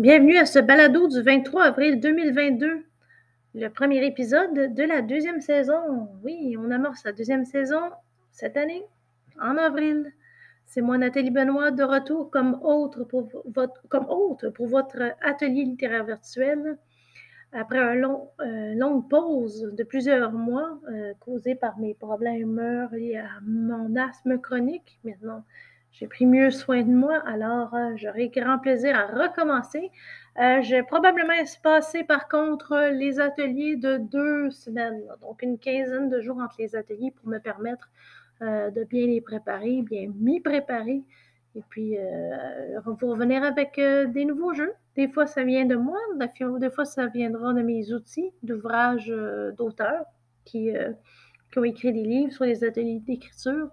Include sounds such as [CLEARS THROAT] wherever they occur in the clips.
Bienvenue à ce balado du 23 avril 2022, le premier épisode de la deuxième saison. Oui, on amorce la deuxième saison cette année, en avril. C'est moi, Nathalie Benoît, de retour comme hôte pour votre, atelier littéraire virtuel. Après une euh, longue pause de plusieurs mois euh, causée par mes problèmes liés à mon asthme chronique, maintenant j'ai pris mieux soin de moi, alors euh, j'aurai grand plaisir à recommencer. Euh, j'ai probablement espacé par contre les ateliers de deux semaines, donc une quinzaine de jours entre les ateliers pour me permettre euh, de bien les préparer, bien m'y préparer. Et puis, vous revenir avec des nouveaux jeux. Des fois, ça vient de moi, des fois, ça viendra de mes outils d'ouvrages d'auteurs qui, qui ont écrit des livres sur les ateliers d'écriture.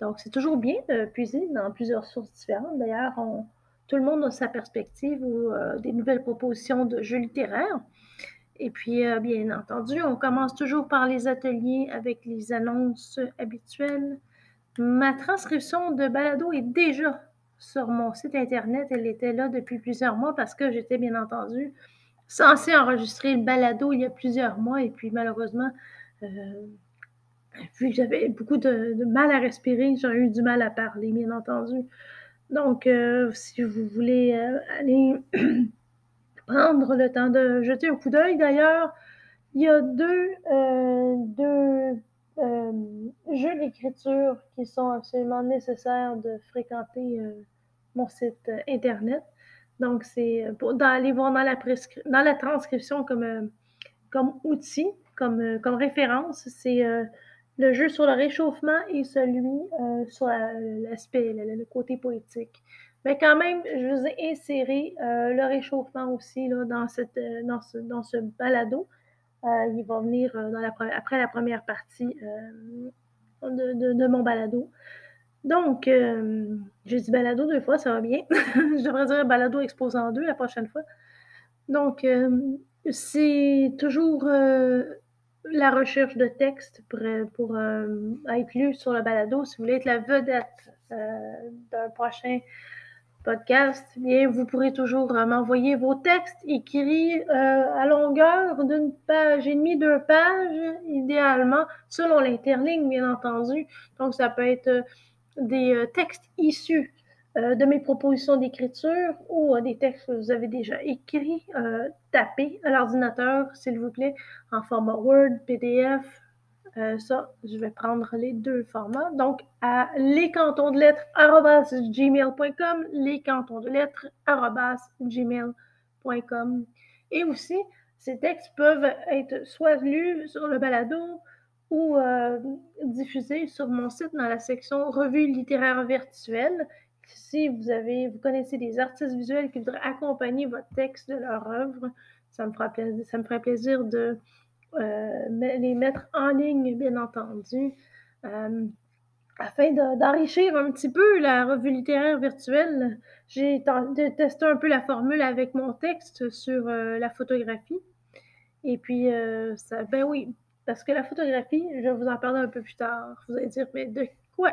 Donc, c'est toujours bien de puiser dans plusieurs sources différentes. D'ailleurs, tout le monde a sa perspective ou euh, des nouvelles propositions de jeux littéraires. Et puis, euh, bien entendu, on commence toujours par les ateliers avec les annonces habituelles. Ma transcription de balado est déjà sur mon site Internet. Elle était là depuis plusieurs mois parce que j'étais, bien entendu, censée enregistrer le balado il y a plusieurs mois. Et puis, malheureusement, euh, vu que j'avais beaucoup de, mal à respirer, j'aurais eu du mal à parler, bien entendu. Donc, euh, si vous voulez euh, aller [CLEARS THROAT] prendre le temps de jeter un coup d'œil, d'ailleurs, il y a deux, euh, deux jeux d'écriture qui sont absolument nécessaires de fréquenter mon site Internet. Donc, c'est d'aller voir dans la, dans la transcription comme, comme outil, comme, comme référence. C'est le jeu sur le réchauffement et celui euh, sur l'aspect, le, côté poétique. Mais quand même, je vous ai inséré euh, le réchauffement aussi là, dans, cette, euh, dans, ce, dans ce balado. il va venir après la première partie de, de, mon balado. Donc, j'ai dit balado deux fois, ça va bien. [LAUGHS] je devrais dire balado exposant deux la prochaine fois. Donc, c'est toujours la recherche de texte pour, pour euh, être lu sur le balado. Si vous voulez être la vedette euh, d'un prochain podcast, bien, vous pourrez toujours euh, m'envoyer vos textes écrits à longueur d'une page et demie, deux pages, idéalement, selon l'interligne, bien entendu. Donc, ça peut être des textes issus euh, de mes propositions d'écriture ou euh, des textes que vous avez déjà écrits, euh, tapés à l'ordinateur, s'il vous plaît, en format Word, PDF. ça, je vais prendre les deux formats. Donc, à lescantons de lettres gmail.com, lescantons de lettres gmail.com. Et aussi, ces textes peuvent être soit lus sur le balado ou diffusés sur mon site dans la section Revue littéraire virtuelle si vous avez, vous connaissez des artistes visuels qui voudraient accompagner votre texte de leur œuvre, ça me ça me ferait plaisir de euh, les mettre en ligne, bien entendu, euh, afin d'enrichir un petit peu la revue littéraire virtuelle. J'ai testé un peu la formule avec mon texte sur euh, la photographie. Et puis, ça, ben oui, parce que la photographie, je vais vous en parler un peu plus tard. Vous allez dire, mais de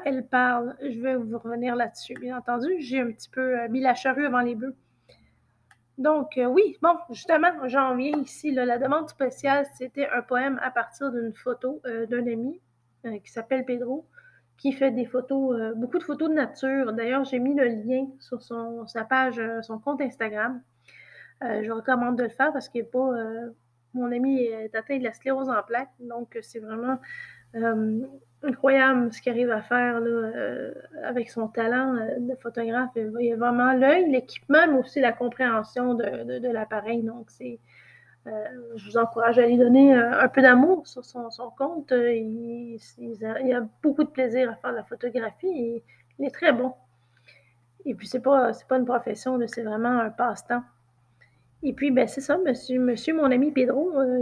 elle parle. Je vais vous revenir là-dessus, bien entendu. J'ai un petit peu euh, mis la charrue avant les bœufs. Donc, euh, oui, bon, justement, j'en viens ici. la demande spéciale, c'était un poème à partir d'une photo euh, d'un ami qui s'appelle Pedro, qui fait des photos, beaucoup de photos de nature. D'ailleurs, j'ai mis le lien sur sa page, son compte Instagram. je recommande de le faire parce que pas. mon ami est atteint de la sclérose en plaques, donc c'est vraiment incroyable ce qu'il arrive à faire là, euh, avec son talent euh, de photographe. Il y a vraiment l'œil, l'équipement, mais aussi la compréhension de, de, l'appareil. Donc, c'est, euh, je vous encourage à lui donner un peu d'amour sur son, son compte. Il, a, beaucoup de plaisir à faire la photographie et il est très bon. Et puis, c'est pas, c'est pas une profession, c'est vraiment un passe-temps. Et puis, ben, c'est ça, monsieur, mon ami Pedro, euh,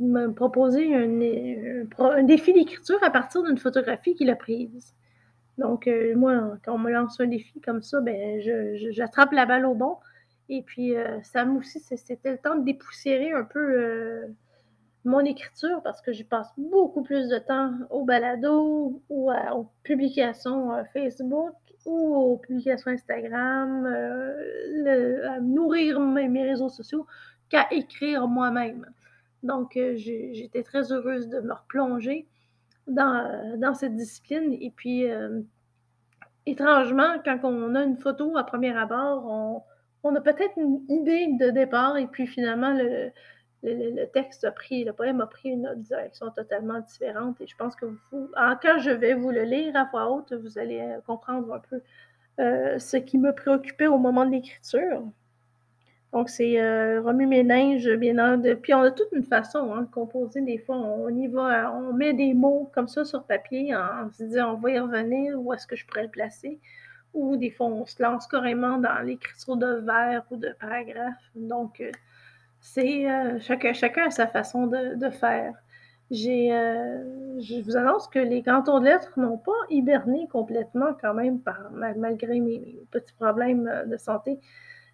il m'a proposé un, défi d'écriture à partir d'une photographie qu'il a prise. Donc, euh, moi, quand on me lance un défi comme ça, ben, j'attrape la balle au bon. Et puis, euh, ça aussi, c'était le temps de dépoussiérer un peu mon écriture parce que j'y passe beaucoup plus de temps au balado ou aux publications Facebook aux publications Instagram, à nourrir mes, réseaux sociaux qu'à écrire moi-même. Donc, j'étais très heureuse de me replonger dans, cette discipline. Et puis, étrangement, quand on a une photo à premier abord, on, on a peut-être une idée de départ et puis finalement, le, le, texte a pris, le poème a pris une autre direction totalement différente. Et je pense que vous, quand je vais vous le lire à voix haute, vous allez euh, comprendre un peu euh, ce qui me préoccupait au moment de l'écriture. Donc, c'est euh, remue ménage, bien de... Puis, on a toute une façon hein, de composer. Des fois, on y va, on met des mots comme ça sur papier en, se disant on va y revenir, où est-ce que je pourrais le placer? Ou des fois, on se lance carrément dans l'écriture de vers ou de paragraphes. Donc, euh, c'est euh, chacun, chacun a sa façon de, faire. J'ai, euh, je vous annonce que les cantons de lettres n'ont pas hiberné complètement quand même par, malgré mes, petits problèmes de santé.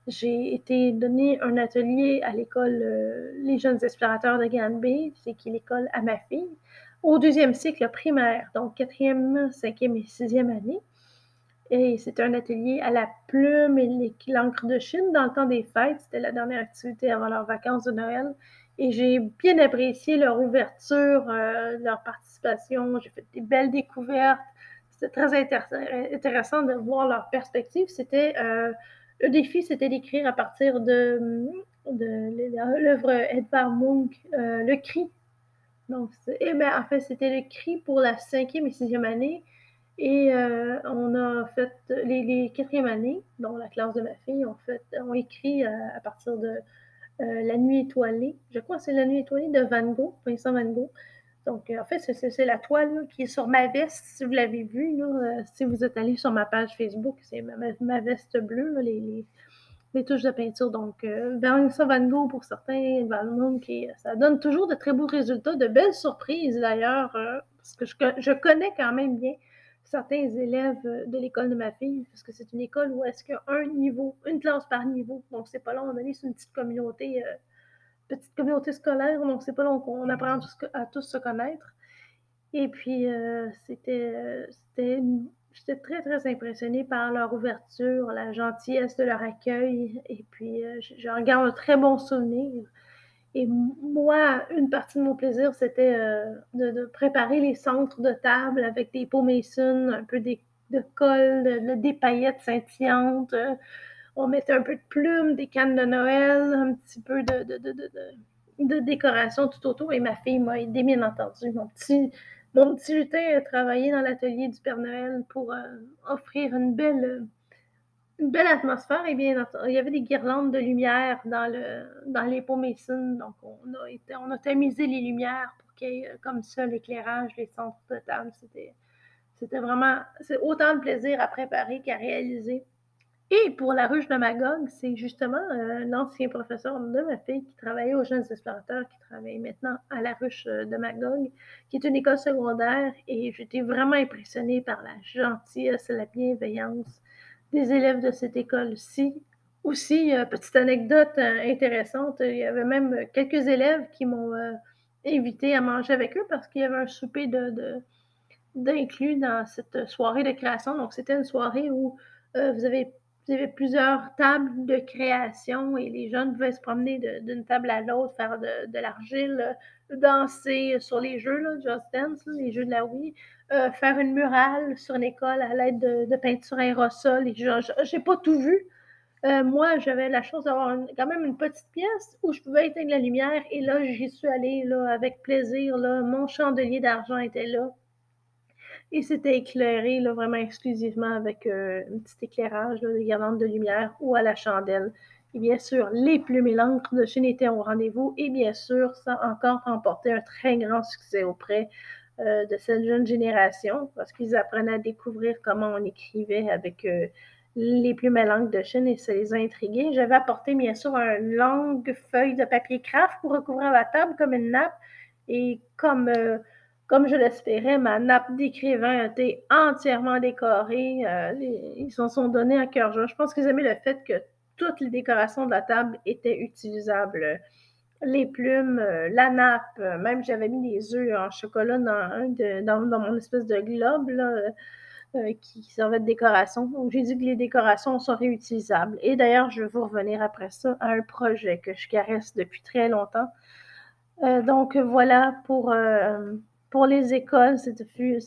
J'ai été donné un atelier à l'école Les Jeunes Explorateurs de Granby, c'est qui l'école à ma fille, au deuxième cycle primaire, donc quatrième, cinquième et sixième année. Et c'était un atelier à la plume et l'encre de Chine dans le temps des fêtes. C'était la dernière activité avant leurs vacances de Noël. Et j'ai bien apprécié leur ouverture, euh, leur participation. J'ai fait des belles découvertes. C'était très intéressant de voir leur perspective. C'était euh, le défi, c'était d'écrire à partir de, l'œuvre Edvard Munch, euh, Le Cri. Donc, et ben, en fait, c'était le cri pour la cinquième et sixième année. Et euh, on a fait les, les quatrièmes années, dont la classe de ma fille, ont, fait, écrit euh, à, partir de euh, La nuit étoilée. Je crois que c'est La nuit étoilée de Van Gogh, Vincent Van Gogh. Donc, en fait, c'est la toile qui est sur ma veste, si vous l'avez vue. si vous êtes allé sur ma page Facebook, c'est ma, veste bleue, les, les, touches de peinture. Donc, Vincent Van Gogh pour certains, qui, ça donne toujours de très beaux résultats, de belles surprises d'ailleurs, parce que je, je, connais quand même bien certains élèves de l'école de ma fille, parce que c'est une école où est-ce qu'il y a un niveau, une classe par niveau. Donc, c'est pas long, on est une petite communauté, euh, petite communauté scolaire, donc c'est pas long qu'on apprend à tous se connaître. Et puis, euh, c'était, c'était, j'étais très, très impressionnée par leur ouverture, la gentillesse de leur accueil, et puis euh, j'en garde un très bon souvenir. Et moi, une partie de mon plaisir, c'était euh, de, préparer les centres de table avec des pots mason, un peu de colle, des paillettes scintillantes. Euh, on mettait un peu de plumes, des cannes de Noël, un petit peu de, décoration tout autour. Et ma fille m'a aidé, bien entendu. Mon petit, mon petit lutin a travaillé dans l'atelier du Père Noël pour euh, offrir une belle une belle atmosphère et bien il y avait des guirlandes de lumière dans, le, dans les pots. Donc, on a, été, on tamisé les lumières pour qu'il y ait euh, comme ça l'éclairage, les centres de. C'était, vraiment c'est autant de plaisir à préparer qu'à réaliser. Et pour la ruche de Magog, c'est justement euh, l'ancien professeur de ma fille qui travaillait aux Jeunes Explorateurs, qui travaille maintenant à la ruche euh, de Magog, qui est une école secondaire. Et j'étais vraiment impressionnée par la gentillesse, la bienveillance des élèves de cette école-ci. Aussi, euh, petite anecdote euh, intéressante, il y avait même quelques élèves qui m'ont euh, invité à manger avec eux parce qu'il y avait un souper de, d'inclus dans cette soirée de création. Donc, c'était une soirée où vous, avez, vous avez plusieurs tables de création et les jeunes pouvaient se promener d'une table à l'autre, faire de, l'argile, danser sur les jeux, là, Just Dance, les jeux de la Wii, euh, faire une murale sur une école à l'aide de, peinture aérosol. Et je n'ai pas tout vu. Euh, moi, j'avais la chance d'avoir quand même une petite pièce où je pouvais éteindre la lumière. Et là, j'y suis allée là, avec plaisir. Là. Mon chandelier d'argent était là. Et c'était éclairé là, vraiment exclusivement avec euh, un petit éclairage de guirlandes de lumière ou à la chandelle. Et bien sûr, les plumes et l'encre de Chine étaient au rendez-vous. Et bien sûr, ça a encore remporté un très grand succès auprès euh, de cette jeune génération parce qu'ils apprenaient à découvrir comment on écrivait avec euh, les plumes à de Chine et ça les a intrigués. J'avais apporté bien sûr une longue feuille de papier craft pour recouvrir la table comme une nappe et comme, euh, comme je l'espérais, ma nappe d'écrivain était entièrement décorée. ils s'en sont donnés à cœur joie. Je pense qu'ils aimaient le fait que toutes les décorations de la table étaient utilisables les plumes, euh, la nappe, euh, même j'avais mis des œufs en chocolat dans, mon espèce de globe qui servaient de décoration. J'ai dit que les décorations sont réutilisables. Et d'ailleurs, je vais vous revenir après ça à un projet que je caresse depuis très longtemps. donc voilà pour, les écoles, ce fut,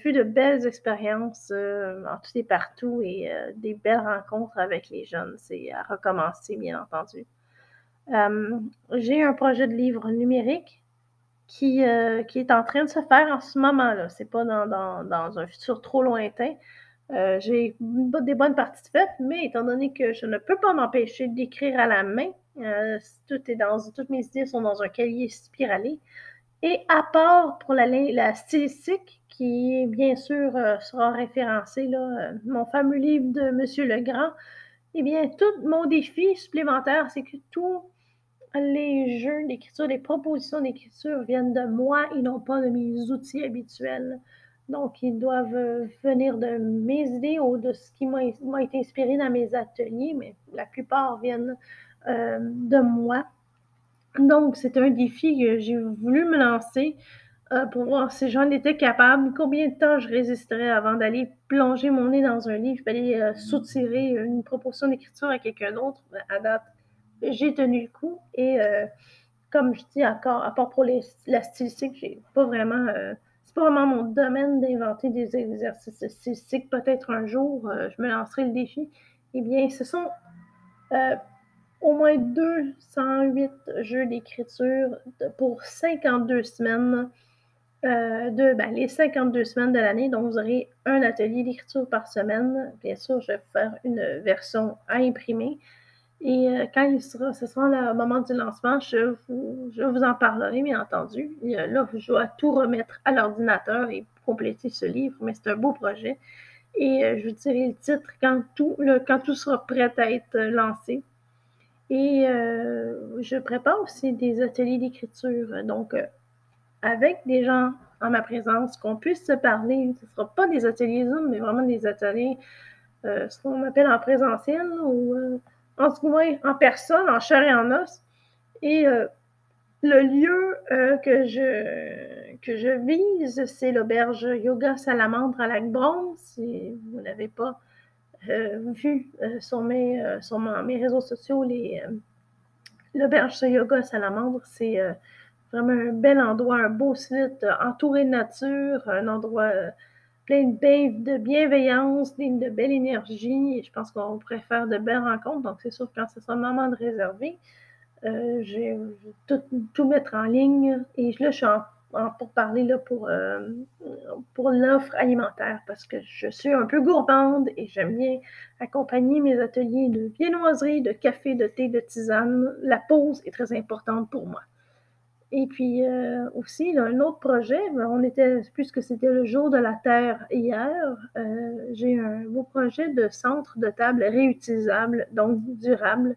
fut de belles expériences en tout et partout et des belles rencontres avec les jeunes. C'est à recommencer, bien entendu. J'ai un projet de livre numérique qui, euh, qui est en train de se faire en ce moment-là. C'est pas dans, dans, dans, un futur trop lointain. Euh, j'ai des bonnes parties faites, mais étant donné que je ne peux pas m'empêcher d'écrire à la main, euh, tout est dans, toutes mes idées sont dans un cahier spiralé. Et à part pour la, la stylistique, qui bien sûr sera référencé, là, mon fameux livre de Monsieur Legrand, eh bien, tout mon défi supplémentaire, c'est que tout les jeux d'écriture, les propositions d'écriture viennent de moi et non pas de mes outils habituels. Donc, ils doivent euh, venir de mes idées ou de ce qui m'a été inspiré dans mes ateliers, mais la plupart viennent euh, de moi. Donc, c'est un défi que j'ai voulu me lancer euh, pour voir si j'en étais capable, combien de temps je résisterais avant d'aller plonger mon nez dans un livre, d'aller soutirer une proposition d'écriture à quelqu'un d'autre. À date, j'ai tenu le coup et euh, comme je dis encore, à part pour la stylistique, j'ai pas vraiment. Euh, c'est pas vraiment mon domaine d'inventer des exercices stylistiques. Peut-être un jour, euh, je me lancerai le défi. Eh bien, ce sont au moins 208 jeux d'écriture pour 52 semaines. de ben, les 52 semaines de l'année, donc vous aurez un atelier d'écriture par semaine. Bien sûr, je vais faire une version à imprimer. Et euh, quand il sera, ce sera le moment du lancement, je vous, en parlerai, bien entendu. là, je dois tout remettre à l'ordinateur et compléter ce livre, mais c'est un beau projet. Et euh, je vous dirai le titre quand tout, quand tout sera prêt à être lancé. Et euh, je prépare aussi des ateliers d'écriture. Donc, avec des gens en ma présence, qu'on puisse se parler. Ce ne sera pas des ateliers Zoom, mais vraiment des ateliers, ce qu'on appelle en présentiel ou en cas en personne, en chair et en os. Et euh, le lieu euh, que, je, que je vise, c'est l'auberge Yoga Salamandre à Lac-Brome. Si vous n'avez pas euh, vu sur, mes, sur mes réseaux sociaux, l'auberge Yoga Salamandre, c'est vraiment un bel endroit, un beau site entouré de nature, un endroit plein de, bienveillance, de belle énergie. Et je pense qu'on pourrait faire de belles rencontres. Donc, c'est sûr que quand ce sera le moment de réserver, euh, je vais tout, mettre en ligne. Et là, je suis en, pour parler là, pour, euh, pour l'offre alimentaire parce que je suis un peu gourmande et j'aime bien accompagner mes ateliers de viennoiserie, de café, de thé, de tisane. La pause est très importante pour moi. Et puis euh, aussi, un autre projet, ben, on était, puisque c'était le jour de la Terre hier, euh, j'ai un beau projet de centre de table réutilisable, donc durable,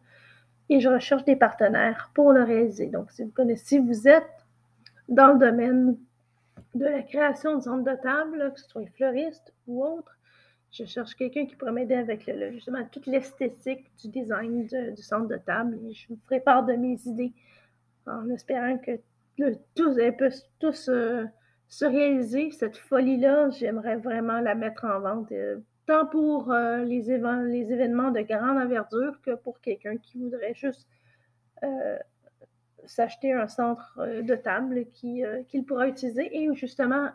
et je recherche des partenaires pour le réaliser. Donc, si vous connaissez, si vous êtes dans le domaine de la création de centres de table, que ce soit fleuriste ou autre, je cherche quelqu'un qui pourrait m'aider avec justement toute l'esthétique du design du centre de table. Et je vous prépare de mes idées en espérant que puissent tous euh, se réaliser. Cette folie-là, j'aimerais vraiment la mettre en vente, euh, tant pour euh, les, événements de grande envergure que pour quelqu'un qui voudrait juste s'acheter un centre de table qu'il pourra utiliser et justement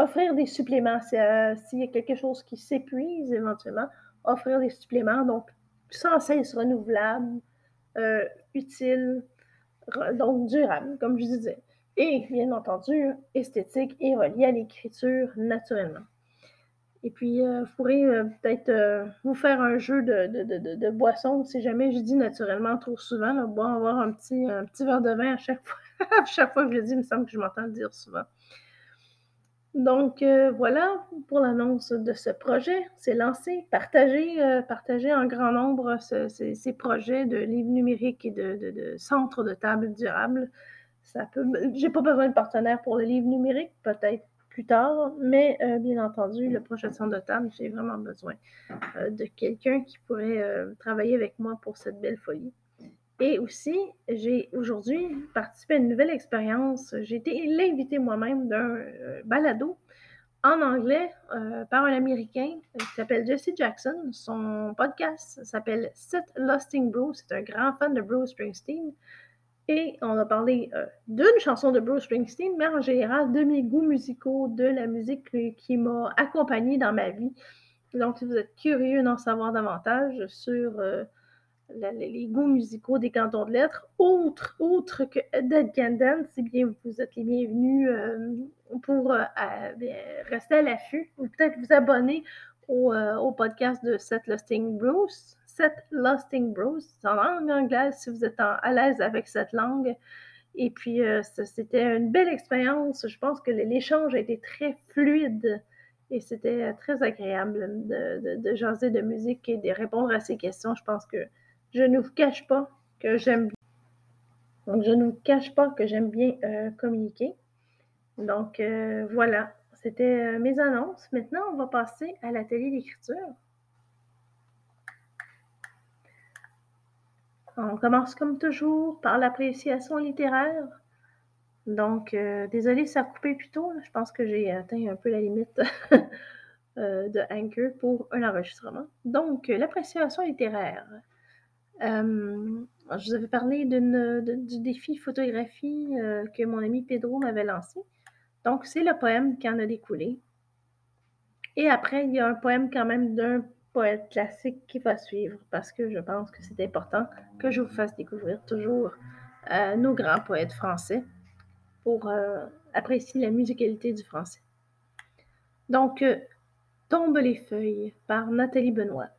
offrir des suppléments s'il y a quelque chose qui s'épuise éventuellement, offrir des suppléments, donc sans cesse renouvelable, utile, donc durable, comme je disais. Et bien entendu, esthétique et relié à l'écriture naturellement. Et puis, euh, vous pourrez euh, peut-être euh, vous faire un jeu de, de, de, boisson. Si jamais je dis naturellement trop souvent, bon, avoir un petit, un petit verre de vin à chaque fois. [LAUGHS] à chaque fois que je le dis, il me semble que je m'entends le dire souvent. Donc euh, voilà pour l'annonce de ce projet. C'est lancé. Partagez, euh, en grand nombre ces projets de livres numériques et de, centres de table durables. Ça peut. J'ai pas besoin de partenaire pour le livre numérique, peut-être plus tard, mais euh, bien entendu, le projet centre de table, j'ai vraiment besoin de quelqu'un qui pourrait travailler avec moi pour cette belle folie. Et aussi, j'ai aujourd'hui participé à une nouvelle expérience. J'ai été l'invité moi-même d'un euh, balado en anglais par un Américain qui s'appelle Jesse Jackson. Son podcast s'appelle Set Lusting Bruce. C'est un grand fan de Bruce Springsteen. Et on a parlé d'une chanson de Bruce Springsteen, mais en général de mes goûts musicaux, de la musique qui m'a accompagnée dans ma vie. Donc, si vous êtes curieux d'en savoir davantage sur les goûts musicaux des cantons de lettres, autre, autre que Dead Can Dance, eh bien, vous êtes les bienvenus euh, pour euh, rester à l'affût ou peut-être vous abonner au, euh, podcast de Seth Lusting Bruce. Seth Lusting Bruce, en langue anglaise si vous êtes à l'aise avec cette langue. Et puis, c'était une belle expérience. Je pense que l'échange a été très fluide et c'était très agréable de, de, de jaser de musique et de répondre à ces questions. Je pense que je ne vous cache pas que j'aime bien. Donc, je ne vous cache pas que j'aime bien euh, communiquer. Donc, euh, voilà, c'était euh, mes annonces. Maintenant, on va passer à l'atelier d'écriture. On commence comme toujours par l'appréciation littéraire. Donc, désolé, ça a coupé plus tôt. Je pense que j'ai atteint un peu la limite [LAUGHS] de Anchor pour un enregistrement. Donc, l'appréciation littéraire. Euh, je vous avais parlé du défi photographie euh, que mon ami Pedro m'avait lancé. Donc, c'est le poème qui en a découlé. Et après, il y a un poème quand même d'un poète classique qui va suivre parce que je pense que c'est important que je vous fasse découvrir toujours euh, nos grands poètes français pour apprécier la musicalité du français. Donc, Tombe les feuilles par Nathalie Benoît.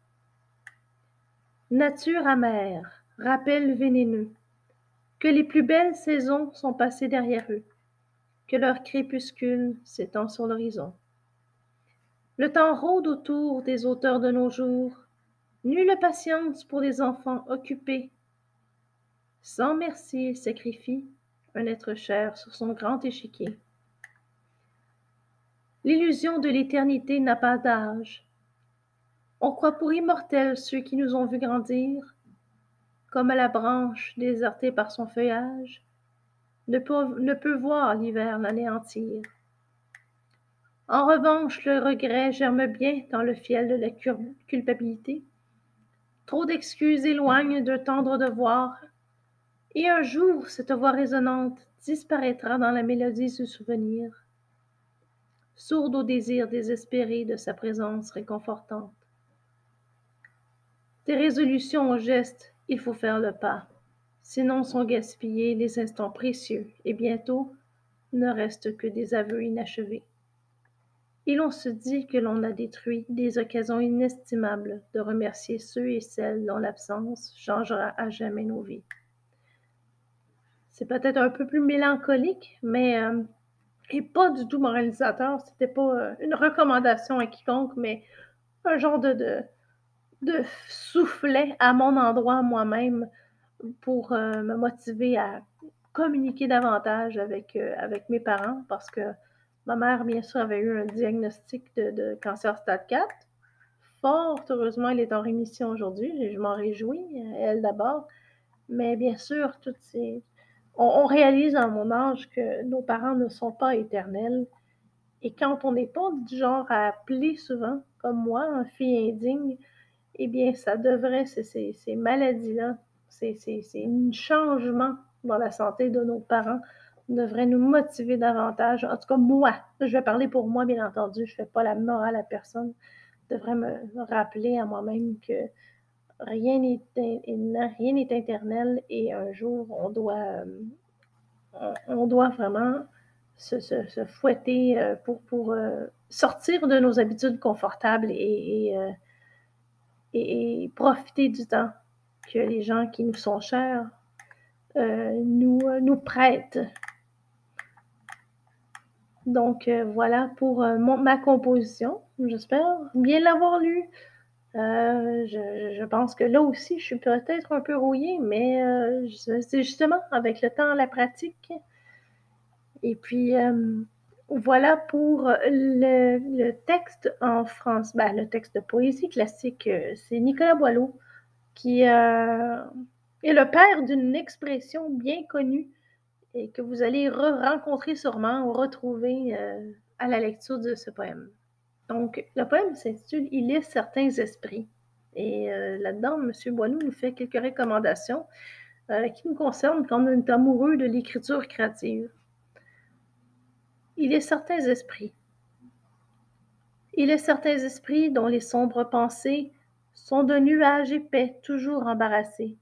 Nature amère, rappel vénéneux, que les plus belles saisons sont passées derrière eux, que leur crépuscule s'étend sur l'horizon. Le temps rôde autour des auteurs de nos jours, nulle patience pour les enfants occupés. Sans merci sacrifie un être cher sur son grand échiquier. L'illusion de l'éternité n'a pas d'âge, on croit pour immortels ceux qui nous ont vus grandir, comme la branche désertée par son feuillage, ne peut, ne peut voir l'hiver l'anéantir. En revanche, le regret germe bien dans le fiel de la culpabilité. Trop d'excuses éloignent d'un tendre devoir, et un jour cette voix résonnante disparaîtra dans la mélodie du souvenir, sourde au désir désespéré de sa présence réconfortante. Des résolutions aux gestes, il faut faire le pas. Sinon sont gaspillés les instants précieux, et bientôt ne reste que des aveux inachevés. Et l'on se dit que l'on a détruit des occasions inestimables de remercier ceux et celles dont l'absence changera à jamais nos vies. C'est peut-être un peu plus mélancolique, mais euh, et pas du tout moralisateur. C'était pas euh, une recommandation à quiconque, mais un genre de souffler à mon endroit moi-même pour euh, me motiver à communiquer davantage avec, euh, avec mes parents parce que ma mère, bien sûr, avait eu un diagnostic de, cancer stade 4. Fort heureusement, elle est en rémission aujourd'hui et je m'en réjouis, elle d'abord. Mais bien sûr, toutes ces... on, on, réalise à mon âge que nos parents ne sont pas éternels. Et quand on n'est pas du genre à appeler souvent, comme moi, un fille indigne, eh bien, ça devrait, ces, ces maladies-là, ces, un changement dans la santé de nos parents devrait nous motiver davantage. En tout cas, moi, je vais parler pour moi, bien entendu, je ne fais pas la morale à personne, devrait me rappeler à moi-même que rien n'est rien n'est éternel et un jour, on doit, euh, on doit vraiment se, fouetter euh, pour, euh, sortir de nos habitudes confortables et, profiter du temps que les gens qui nous sont chers euh, nous, nous prêtent. Donc euh, voilà pour euh, ma composition. J'espère bien l'avoir lu. Je, je, pense que là aussi, je suis peut-être un peu rouillée, mais c'est justement avec le temps, la pratique. Et puis, voilà pour le, texte en France. Ben, le texte de poésie classique, euh, c'est Nicolas Boileau qui euh, est le père d'une expression bien connue et que vous allez re rencontrer sûrement ou retrouver euh, à la lecture de ce poème. Donc, le poème s'intitule Il est certains esprits. Et euh, là-dedans, M. Boileau nous fait quelques recommandations euh, qui nous concernent quand on est amoureux de l'écriture créative. Il est certains esprits. Il est certains esprits dont les sombres pensées sont de nuages épais toujours embarrassés.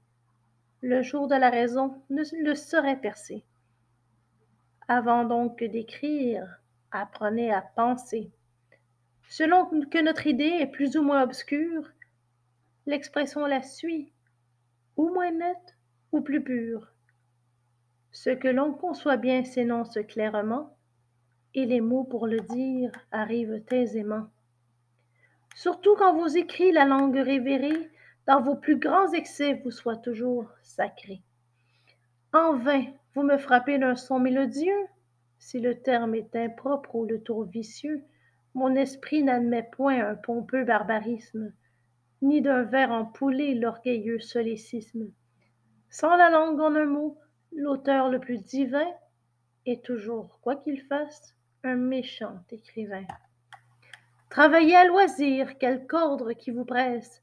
Le jour de la raison ne le saurait percer. Avant donc d'écrire, apprenez à penser. Selon que notre idée est plus ou moins obscure, l'expression la suit, ou moins nette, ou plus pure. Ce que l'on conçoit bien s'énonce clairement, et les mots pour le dire arrivent aisément. Surtout quand vos écrits, la langue révérée, dans vos plus grands excès vous soient toujours sacrés. En vain, vous me frappez d'un son mélodieux, si le terme est impropre ou le tour vicieux, mon esprit n'admet point un pompeux barbarisme, ni d'un vers empoulé l'orgueilleux solécisme. Sans la langue en un mot, l'auteur le plus divin est toujours, quoi qu'il fasse, un méchant écrivain. Travaillez à loisir, quelque ordre qui vous presse,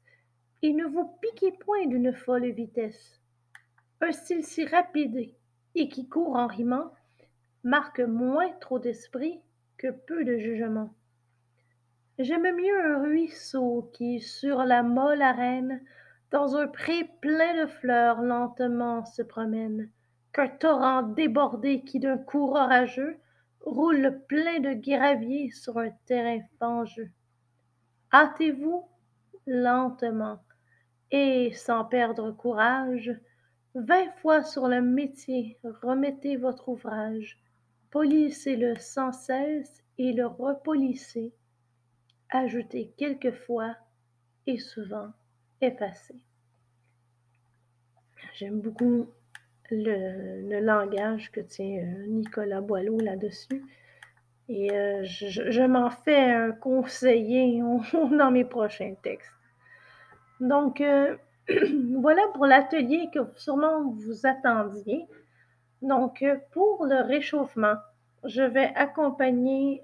et ne vous piquez point d'une folle vitesse. Un style si rapide et qui court en rimant marque moins trop d'esprit que peu de jugement. J'aime mieux un ruisseau qui, sur la molle arène, dans un pré plein de fleurs lentement se promène, qu'un torrent débordé qui d'un coup orageux roule plein de gravier sur un terrain fangeux. Hâtez-vous lentement et, sans perdre courage, vingt fois sur le métier remettez votre ouvrage, polissez-le sans cesse et le repolissez, ajoutez quelquefois et souvent effacez. J'aime beaucoup le, langage que tient euh, Nicolas Boileau là-dessus. Et euh, je, m'en fais un conseiller [LAUGHS] dans mes prochains textes. Donc, euh, [CLEARS THROAT] voilà pour l'atelier que sûrement vous attendiez. Donc, pour le réchauffement, je vais accompagner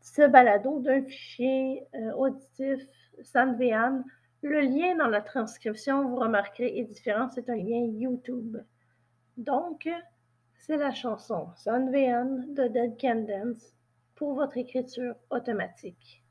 ce balado d'un fichier auditif Sandvean le lien dans la transcription, vous remarquerez, est différent. C'est un lien YouTube. Donc, c'est la chanson Sunvean de Dead Can Dance pour votre écriture automatique.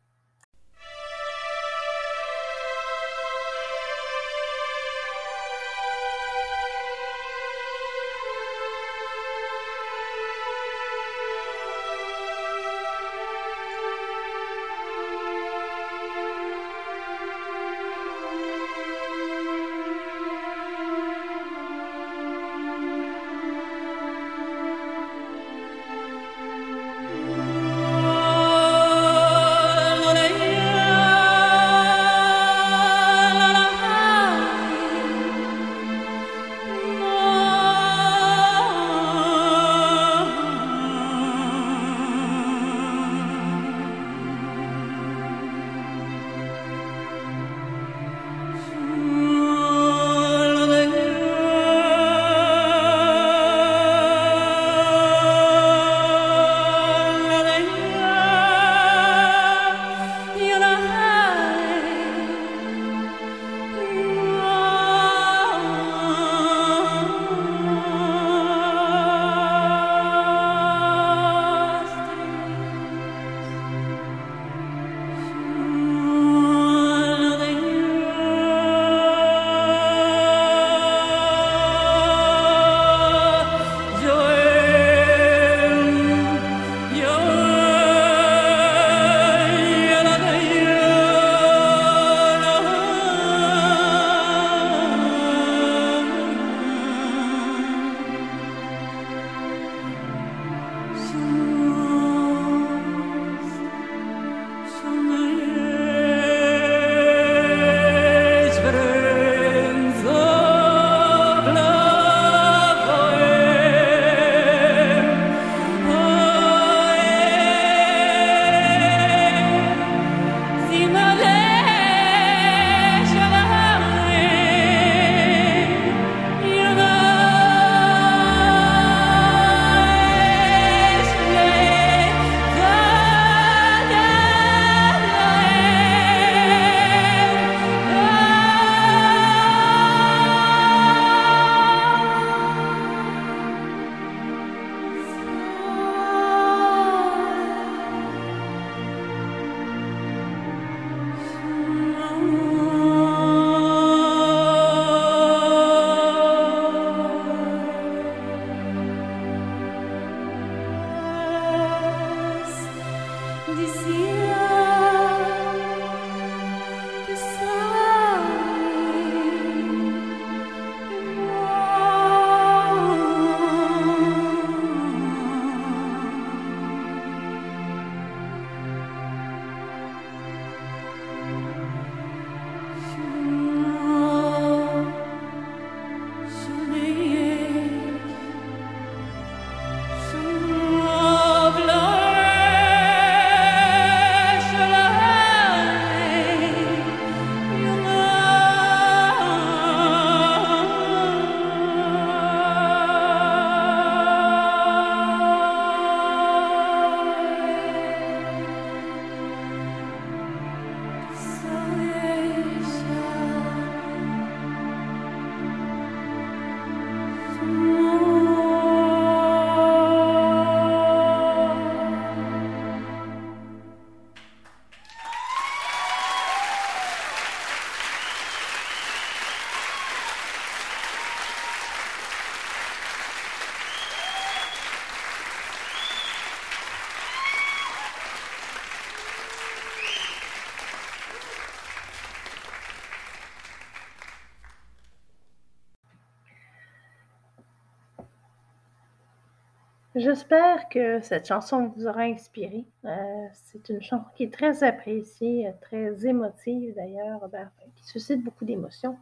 J'espère que cette chanson vous aura inspiré. Euh, c'est une chanson qui est très appréciée, très émotive d'ailleurs, qui suscite beaucoup d'émotions.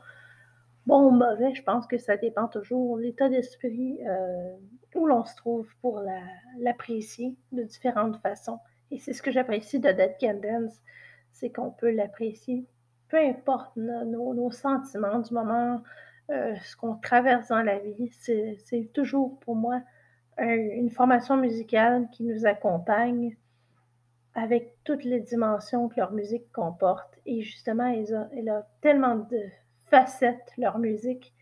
Bon ou mauvais, je pense que ça dépend toujours de l'état d'esprit euh, où l'on se trouve pour l'apprécier de différentes façons. Et c'est ce que j'apprécie de Dead Can Dance, c'est qu'on peut l'apprécier, peu importe nos, sentiments du moment, euh, ce qu'on traverse dans la vie. C'est toujours pour moi une formation musicale qui nous accompagne avec toutes les dimensions que leur musique comporte. Et justement, elle a, tellement de facettes, leur musique.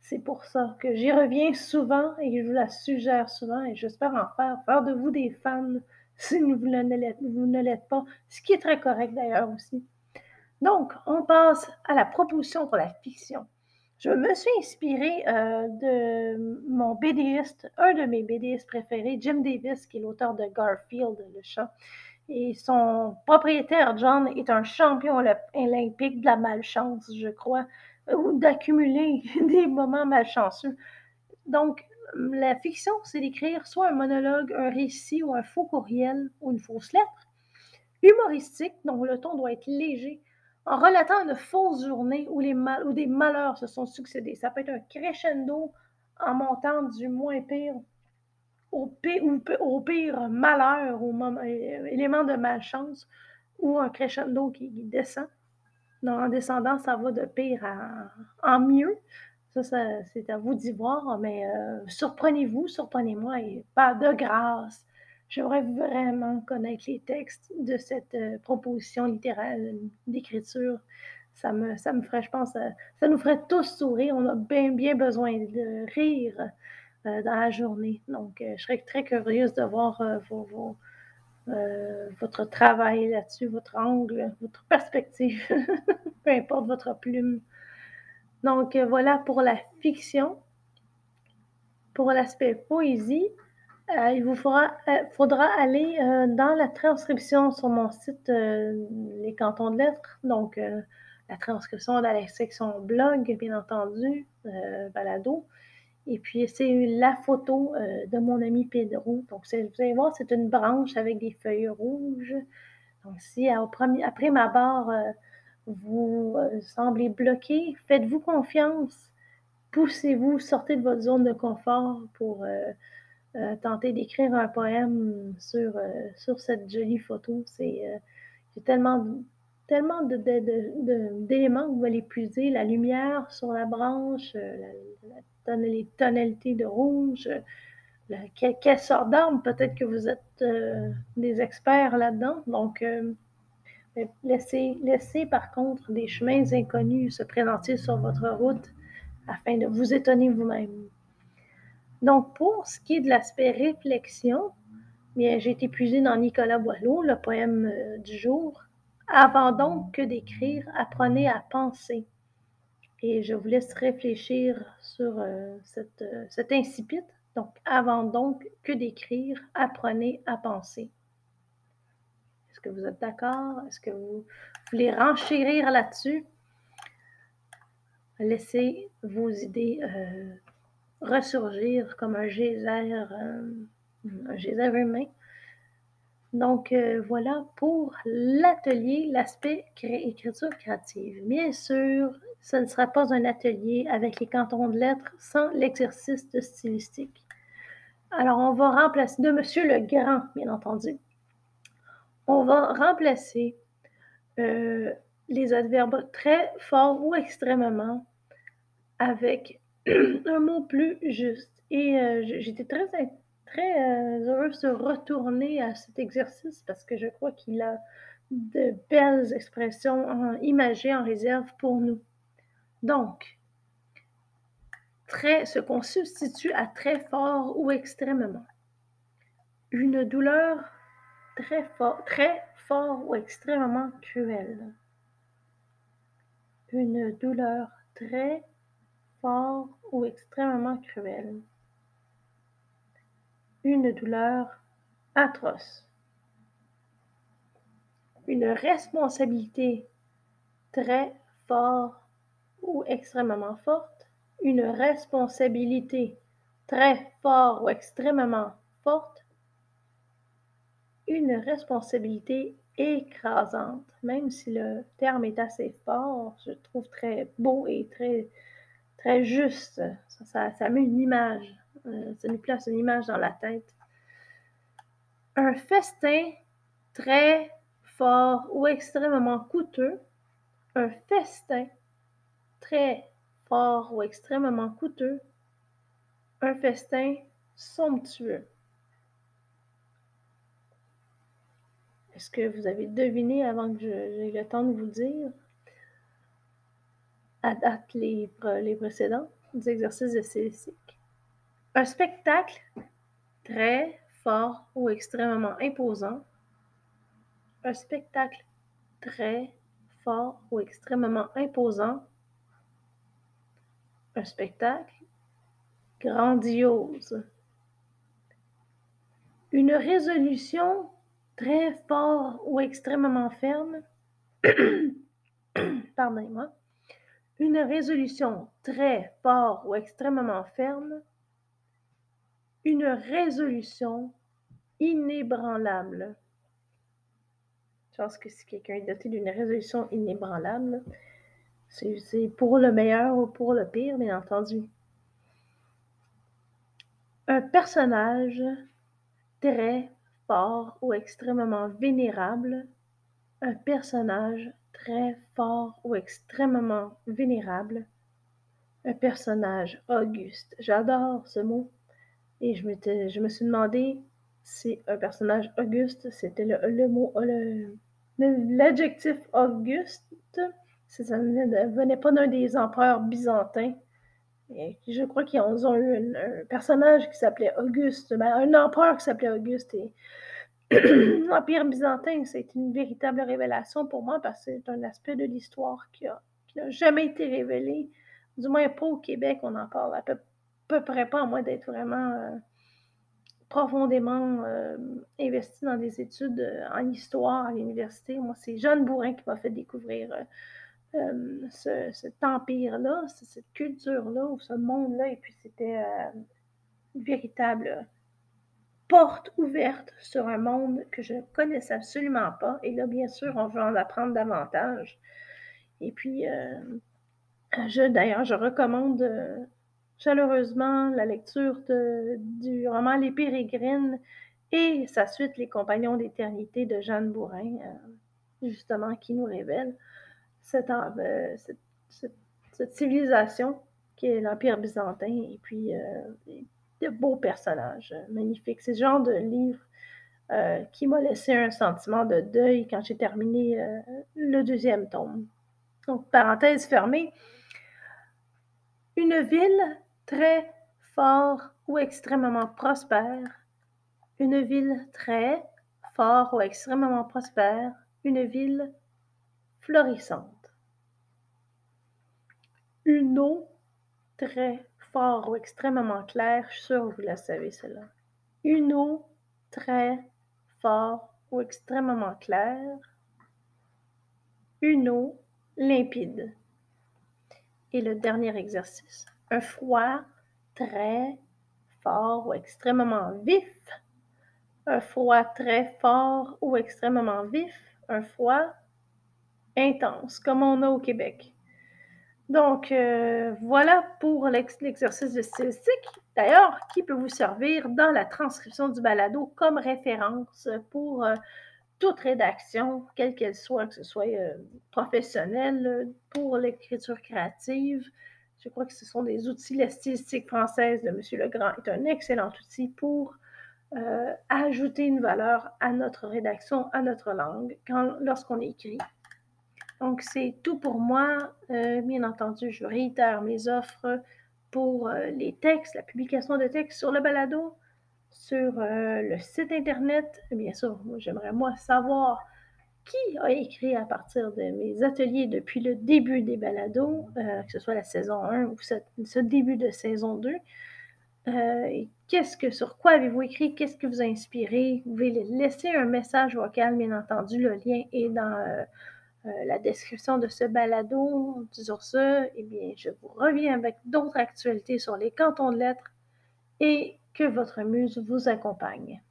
C'est pour ça que j'y reviens souvent et je vous la suggère souvent et j'espère en faire, faire de vous des fans [LAUGHS] si vous ne l'êtes pas, ce qui est très correct d'ailleurs aussi. Donc, on passe à la proposition pour la fiction. Je me suis inspirée euh, de mon BDiste, un de mes BDistes préférés, Jim Davis, qui est l'auteur de Garfield, le chat. Et son propriétaire, John, est un champion olympique de la malchance, je crois, ou d'accumuler [LAUGHS] des moments malchanceux. Donc, la fiction, c'est d'écrire soit un monologue, un récit ou un faux courriel ou une fausse lettre, humoristique, dont le ton doit être léger, en relatant une fausse journée où, des malheurs se sont succédés. Ça peut être un crescendo en montant du moins pire au pire, malheur, au moment, élément de malchance, ou un crescendo qui, descend. en descendant, ça va de pire en mieux. Ça, c'est à vous d'y voir, mais euh, surprenez-vous, surprenez-moi et pas de grâce. J'aimerais vraiment connaître les textes de cette euh, proposition littéraire d'écriture. Ça me, ça me ferait, je pense, euh, ça, nous ferait tous sourire. On a bien, bien besoin de rire dans la journée. Donc, je serais très curieuse de voir votre travail là-dessus, votre angle, votre perspective, [LAUGHS] peu importe votre plume. Donc euh, voilà pour la fiction. Pour l'aspect poésie, euh, il vous faudra, euh, aller dans la transcription sur mon site Les Cantons de Lettres. Donc la transcription dans la section blog, bien entendu, balado. Et puis, c'est la photo de mon ami Pedro. Donc, vous allez voir, c'est une branche avec des feuilles rouges. Donc, si après ma barre, vous euh, semblez bloqué, faites-vous confiance, poussez-vous, sortez de votre zone de confort pour euh, euh, tenter d'écrire un poème sur, sur cette jolie photo. C'est y a tellement, tellement d'éléments que vous allez puiser, la lumière sur la branche, les tonalités de rouge, quelle, sorte d'arme, peut-être que vous êtes des experts là-dedans. Donc, Laissez, laissez par contre des chemins inconnus se présenter sur votre route afin de vous étonner vous-même. Donc, pour ce qui est de l'aspect réflexion, bien, j'ai été puisée dans Nicolas Boileau, le poème euh, du jour. Avant donc que d'écrire, apprenez à penser. Et je vous laisse réfléchir sur euh, euh, cet incipit. Donc, avant donc que d'écrire, apprenez à penser que vous êtes d'accord? Est-ce que vous voulez renchérir là-dessus? Laissez vos idées ressurgir comme un geyser, euh, un geyser humain. Donc euh, voilà pour l'atelier, l'aspect écriture créative. Bien sûr, ce ne sera pas un atelier avec les cantons de lettres sans l'exercice de stylistique. Alors, on va remplacer de Monsieur le Grand, bien entendu on va remplacer euh, les adverbes très forts ou extrêmement avec [CLEARS THROAT] un mot plus juste. Et euh, j'étais très, très euh, heureuse de retourner à cet exercice parce que je crois qu'il a de belles expressions imagées en réserve pour nous. Donc, très, ce qu'on substitue à très fort ou extrêmement. Une douleur très fort, très fort ou extrêmement cruel. Une douleur très ou extrêmement cruelle. Une douleur atroce. Une responsabilité très fort ou extrêmement forte. Une responsabilité très fort ou extrêmement porte une responsabilité écrasante, même si le terme est assez fort, je trouve très beau et très, très juste. Ça, met une image, euh, ça nous place une image dans la tête. Un festin très fort ou extrêmement coûteux, un festin très fort ou extrêmement coûteux, un festin somptueux. Est-ce que vous avez deviné avant que j'ai le temps de vous dire? À date, les, les précédents des exercices de cécique. Un spectacle très fort ou extrêmement imposant. Un spectacle très fort ou extrêmement imposant. Un spectacle grandiose. Une résolution très fort ou extrêmement ferme. [COUGHS] Pardonnez-moi. Une résolution très fort ou extrêmement ferme. Une résolution inébranlable. Je pense que si quelqu'un est doté d'une résolution inébranlable, c'est pour le meilleur ou pour le pire, bien entendu. Un personnage très fort ou extrêmement vénérable. Un personnage très fort ou extrêmement vénérable. Un personnage auguste. J'adore ce mot. Et je, me suis demandé si un personnage auguste, c'était le, mot, l'adjectif auguste, ça ne venait pas d'un des empereurs byzantins. Je crois qu'ils ont eu un, personnage qui s'appelait Auguste, ben, un empereur qui s'appelait Auguste. [CLEARS THROAT] l'Empire byzantin, c'est une véritable révélation pour moi parce que c'est un aspect de l'histoire qui n'a jamais été révélé. Du moins pas au Québec, on en parle à peu, près pas, à moins d'être vraiment euh, profondément euh, investi dans des études euh, en histoire à l'université. Moi, c'est Jeanne Bourrin qui m'a fait découvrir cet empire-là, cette culture-là, ou ce monde-là, et puis c'était une véritable porte ouverte sur un monde que je ne connaissais absolument pas. Et là, bien sûr, on veut en apprendre davantage. Et puis, euh, je, d'ailleurs, je recommande euh, chaleureusement la lecture du roman Les Pérégrines et sa suite Les Compagnons d'éternité de Jeanne Bourrin, euh, justement, qui nous révèle cette, cette, civilisation qui est l'Empire byzantin et puis de beaux personnages euh, magnifiques. C'est ce genre de livre euh, qui m'a laissé un sentiment de deuil quand j'ai terminé euh, le deuxième tome. Donc, parenthèse fermée. Une ville très fort ou extrêmement prospère. Une ville très fort ou extrêmement prospère. Une ville florissante. Une eau très fort ou extrêmement clair, je suis sûre que vous la savez. Une eau très fort ou extrêmement claire. Une eau limpide. Et le dernier exercice, un froid très fort ou extrêmement vif. Un froid très fort ou extrêmement vif. Un froid intense, comme on a au Québec. Donc, euh, voilà pour l'exercice de stylistique. D'ailleurs, qui peut vous servir dans la transcription du balado comme référence pour euh, toute rédaction, quelle qu'elle soit, que ce soit euh, professionnelle, pour l'écriture créative? Je crois que ce sont des outils. La stylistique française de M. Legrand est un excellent outil pour ajouter une valeur à notre rédaction, à notre langue, lorsqu'on écrit. Donc, c'est tout pour moi. Euh, bien entendu, je réitère mes offres pour euh, les textes, la publication de textes sur le balado, sur euh, le site Internet. Bien sûr, j'aimerais moi savoir qui a écrit à partir de mes ateliers depuis le début des balados, que ce soit la saison 1 ou ce début de saison 2. qu'est-ce que, sur quoi avez-vous écrit? Qu'est-ce que vous a inspiré? Vous pouvez laisser un message vocal, bien entendu. Le lien est dans euh, la description de ce balado. Sur ce, eh bien, je vous reviens avec d'autres actualités sur les cantons de lettres et Que votre muse vous accompagne.